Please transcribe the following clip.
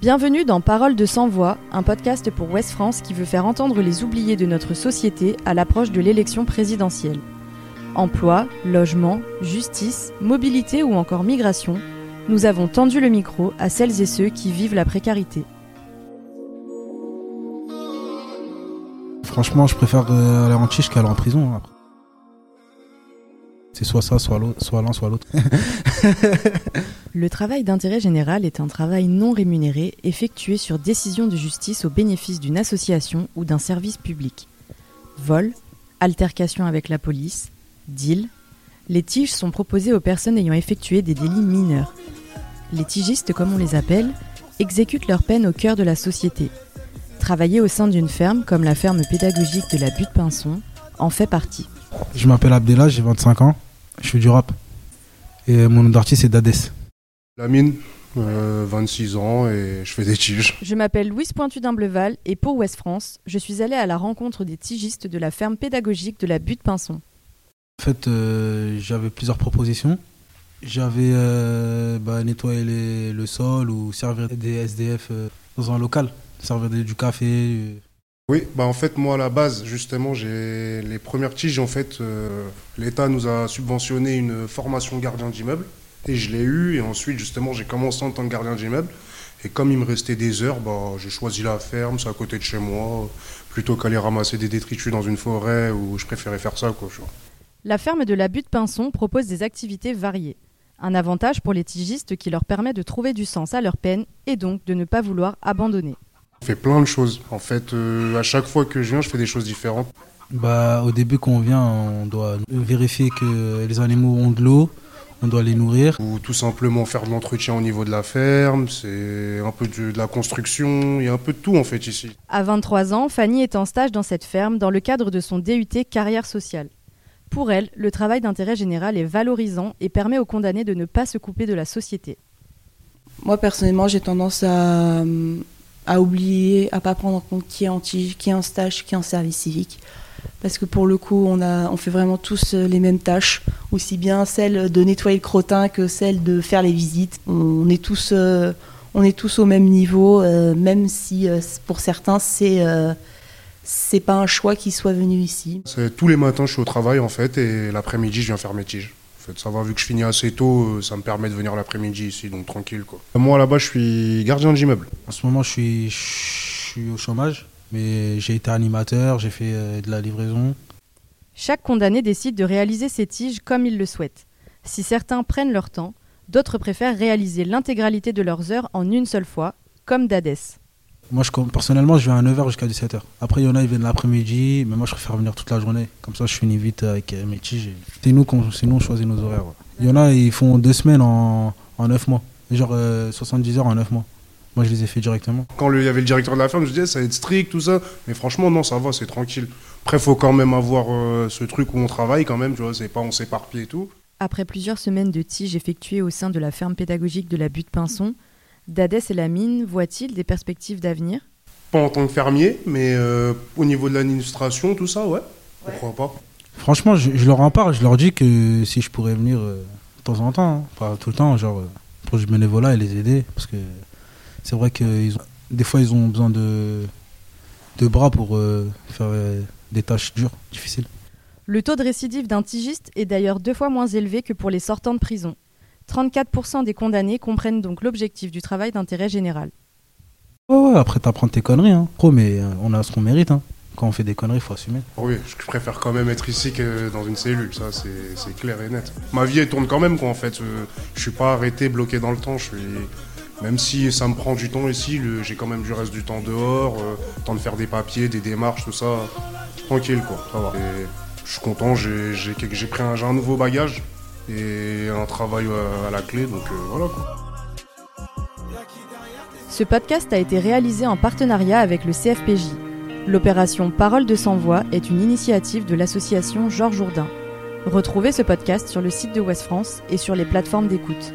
Bienvenue dans Parole de sans voix, un podcast pour Ouest France qui veut faire entendre les oubliés de notre société à l'approche de l'élection présidentielle. Emploi, logement, justice, mobilité ou encore migration, nous avons tendu le micro à celles et ceux qui vivent la précarité. Franchement, je préfère euh, aller en tige qu'aller en prison. hein. C'est soit ça, soit l'un, soit l'autre. Le travail d'intérêt général est un travail non rémunéré effectué sur décision de justice au bénéfice d'une association ou d'un service public. Vol, altercation avec la police, deal, les tiges sont proposées aux personnes ayant effectué des délits mineurs. Les tigistes, comme on les appelle, exécutent leur peine au cœur de la société. Travailler au sein d'une ferme, comme la ferme pédagogique de la butte Pinson, en fait partie. Je m'appelle Abdella, j'ai 25 ans, je fais du rap. Et mon nom d'artiste c'est Dades. Lamine, euh, 26 ans et je fais des tiges. Je m'appelle Louise Pointu d'Imbleval et pour Ouest France, je suis allée à la rencontre des tigistes de la ferme pédagogique de la butte Pinson. En fait, euh, j'avais plusieurs propositions. J'avais euh, bah, nettoyer les- le sol ou servir des SDF euh, dans un local, servir des- du café. euh. Oui, bah en fait moi à la base justement j'ai les premières tiges en fait euh, l'État nous a subventionné une formation gardien d'immeuble et je l'ai eu et ensuite justement j'ai commencé en tant que gardien d'immeuble et comme il me restait des heures bah j'ai choisi la ferme c'est à côté de chez moi plutôt qu'aller ramasser des détritus dans une forêt où je préférais faire ça quoi. tu vois. La ferme de la butte Pinson propose des activités variées. Un avantage pour les tigistes qui leur permet de trouver du sens à leur peine et donc de ne pas vouloir abandonner. On fait plein de choses en fait euh, à chaque fois que je viens je fais des choses différentes. Bah, au début, quand on vient, on doit vérifier que les animaux ont de l'eau, on doit les nourrir. Ou tout simplement faire de l'entretien au niveau de la ferme, c'est un peu de, de la construction, il y a un peu de tout en fait ici. À 23 ans, Fanny est en stage dans cette ferme dans le cadre de son DUT carrière sociale. Pour elle, le travail d'intérêt général est valorisant et permet aux condamnés de ne pas se couper de la société. Moi, personnellement, j'ai tendance à, à oublier, à pas prendre en compte qui est en tige, qui est en stage, qui est en service civique. Parce que pour le coup, on, a, on fait vraiment tous euh, les mêmes tâches, aussi bien celle de nettoyer le crottin que celle de faire les visites. On est tous, euh, on est tous au même niveau, euh, même si euh, pour certains, c'est euh, c'est pas un choix qu'ils soient venus ici. Tous les matins je suis au travail en fait et l'après-midi je viens faire mes tiges. En fait, ça va vu que je finis assez tôt, ça me permet de venir l'après-midi ici, donc tranquille quoi. Moi là-bas je suis gardien d'immeuble. En ce moment, je suis, je suis au chômage, mais j'ai été animateur, j'ai fait euh, de la livraison. Chaque condamné décide de réaliser ses tiges comme il le souhaite. Si certains prennent leur temps, d'autres préfèrent réaliser l'intégralité de leurs heures en une seule fois, comme Dades. Moi, je, personnellement, je viens à 9h jusqu'à 17h. Après, il y en a, ils viennent l'après-midi, mais moi, je préfère venir toute la journée. Comme ça, je finis vite avec euh, mes tiges. C'est nous, nous, on choisit nos horaires. ouais. Il y en a, ils font deux semaines en, en 9 mois. Genre euh, 70 heures en 9 mois. Moi, je les ai fait directement. Quand le- il y avait le directeur de la ferme, je disais ça va être strict tout ça, mais franchement non ça va, c'est tranquille. Après faut quand même avoir euh, ce truc où on travaille quand même, tu vois, c'est pas on s'éparpille et tout. Après plusieurs semaines de tiges effectuées au sein de la ferme pédagogique de la butte Pinson, Dades et Lamine voient-ils des perspectives d'avenir? Pas en tant que fermier, mais euh, au niveau de l'administration, tout ça, ouais. Pourquoi pas Franchement, je, je leur en parle. Je leur dis que si je pourrais venir euh, de temps en temps, hein, pas tout le temps, genre euh, pour du bénévolat et les aider. Parce que c'est vrai que ils ont- des fois, ils ont besoin de, de bras pour euh, faire euh, des tâches dures, difficiles. Le taux de récidive d'un tigiste est d'ailleurs deux fois moins élevé que pour les sortants de prison. 34% des condamnés comprennent donc l'objectif du travail d'intérêt général. Ouais, après, t'apprends tes conneries. Hein. Pro, mais euh, on a ce qu'on mérite. Hein. Quand on fait des conneries, il faut assumer. Oui, je préfère quand même être ici que dans une cellule, ça c'est clair et net. Ma vie elle tourne quand même quoi en fait, je suis pas arrêté, bloqué dans le temps, je suis... Même si ça me prend du temps ici, j'ai quand même du reste du temps dehors, euh, temps de faire des papiers, des démarches, tout ça, tranquille quoi, ça va. Je suis content, j'ai pris un nouveau bagage et un travail euh, à la clé, donc euh, voilà quoi. Ce podcast a été réalisé en partenariat avec le CFPJ. L'opération Parole de sans voix est une initiative de l'association Georges Jourdain. Retrouvez ce podcast sur le site de Ouest France et sur les plateformes d'écoute.